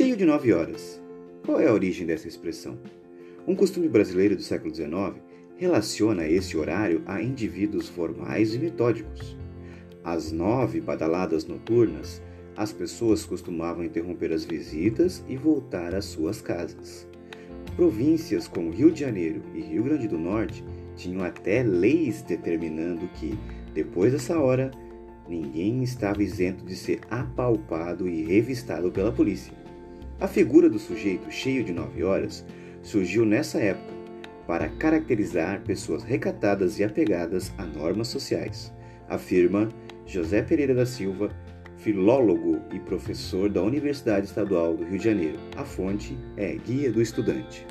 Cheio de nove horas. Qual é a origem dessa expressão? Um costume brasileiro do século XIX relaciona esse horário a indivíduos formais e metódicos. Às nove badaladas noturnas, as pessoas costumavam interromper as visitas e voltar às suas casas. Províncias como Rio de Janeiro e Rio Grande do Norte tinham até leis determinando que, depois dessa hora, ninguém estava isento de ser apalpado e revistado pela polícia. A figura do sujeito cheio de nove horas surgiu nessa época para caracterizar pessoas recatadas e apegadas a normas sociais, afirma José Pereira da Silva, filólogo e professor da Universidade Estadual do Rio de Janeiro. A fonte é Guia do Estudante.